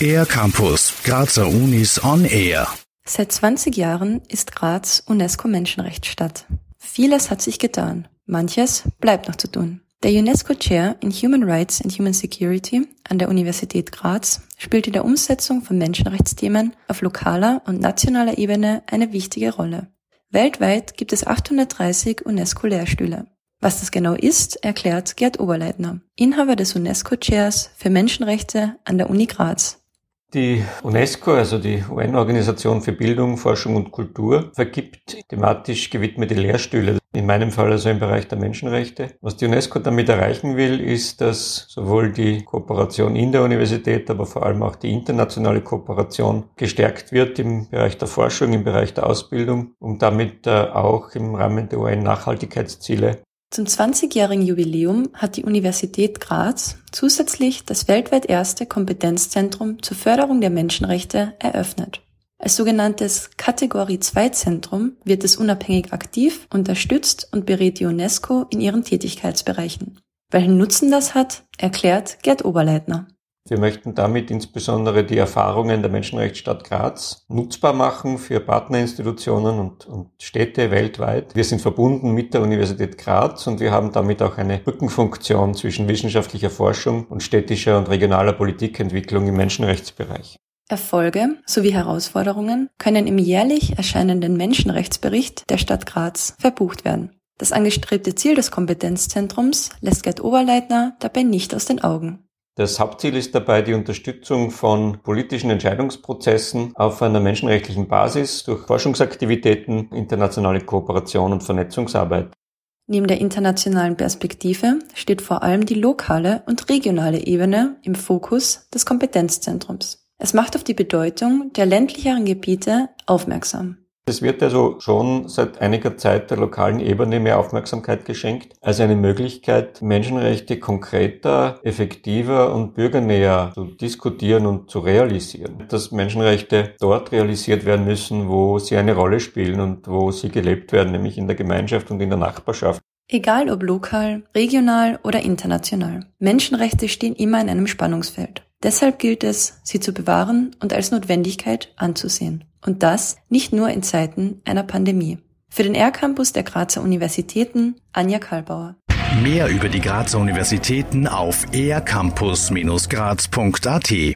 Air Campus, Grazer Unis on Air. Seit 20 Jahren ist Graz UNESCO-Menschenrechtsstadt. Vieles hat sich getan. Manches bleibt noch zu tun. Der UNESCO Chair in Human Rights and Human Security an der Universität Graz spielt in der Umsetzung von Menschenrechtsthemen auf lokaler und nationaler Ebene eine wichtige Rolle. Weltweit gibt es 830 UNESCO-Lehrstühle. Was das genau ist, erklärt Gerd Oberleitner, Inhaber des UNESCO-Chairs für Menschenrechte an der Uni Graz. Die UNESCO, also die UN-Organisation für Bildung, Forschung und Kultur, vergibt thematisch gewidmete Lehrstühle, in meinem Fall also im Bereich der Menschenrechte. Was die UNESCO damit erreichen will, ist, dass sowohl die Kooperation in der Universität, aber vor allem auch die internationale Kooperation gestärkt wird im Bereich der Forschung, im Bereich der Ausbildung, um damit äh, auch im Rahmen der UN-Nachhaltigkeitsziele zum 20-jährigen Jubiläum hat die Universität Graz zusätzlich das weltweit erste Kompetenzzentrum zur Förderung der Menschenrechte eröffnet. Als sogenanntes Kategorie 2 Zentrum wird es unabhängig aktiv, unterstützt und berät die UNESCO in ihren Tätigkeitsbereichen. Welchen Nutzen das hat, erklärt Gerd Oberleitner. Wir möchten damit insbesondere die Erfahrungen der Menschenrechtsstadt Graz nutzbar machen für Partnerinstitutionen und, und, Städte weltweit. Wir sind verbunden mit der Universität Graz und wir haben damit auch eine Brückenfunktion zwischen wissenschaftlicher Forschung und städtischer und regionaler Politikentwicklung im Menschenrechtsbereich. Erfolge sowie Herausforderungen können im jährlich erscheinenden Menschenrechtsbericht der Stadt Graz verbucht werden. Das angestrebte Ziel des Kompetenzzentrums lässt Gerd Oberleitner dabei nicht aus den Augen. Das Hauptziel ist dabei die Unterstützung von politischen Entscheidungsprozessen auf einer menschenrechtlichen Basis durch Forschungsaktivitäten, internationale Kooperation und Vernetzungsarbeit. Neben der internationalen Perspektive steht vor allem die lokale und regionale Ebene im Fokus des Kompetenzzentrums. Es macht auf die Bedeutung der ländlicheren Gebiete aufmerksam. Es wird also schon seit einiger Zeit der lokalen Ebene mehr Aufmerksamkeit geschenkt, als eine Möglichkeit, Menschenrechte konkreter, effektiver und bürgernäher zu diskutieren und zu realisieren. Dass Menschenrechte dort realisiert werden müssen, wo sie eine Rolle spielen und wo sie gelebt werden, nämlich in der Gemeinschaft und in der Nachbarschaft. Egal ob lokal, regional oder international. Menschenrechte stehen immer in einem Spannungsfeld. Deshalb gilt es, sie zu bewahren und als Notwendigkeit anzusehen. Und das nicht nur in Zeiten einer Pandemie. Für den R-Campus der Grazer Universitäten Anja Kalbauer. Mehr über die Grazer Universitäten auf ercampus-graz.at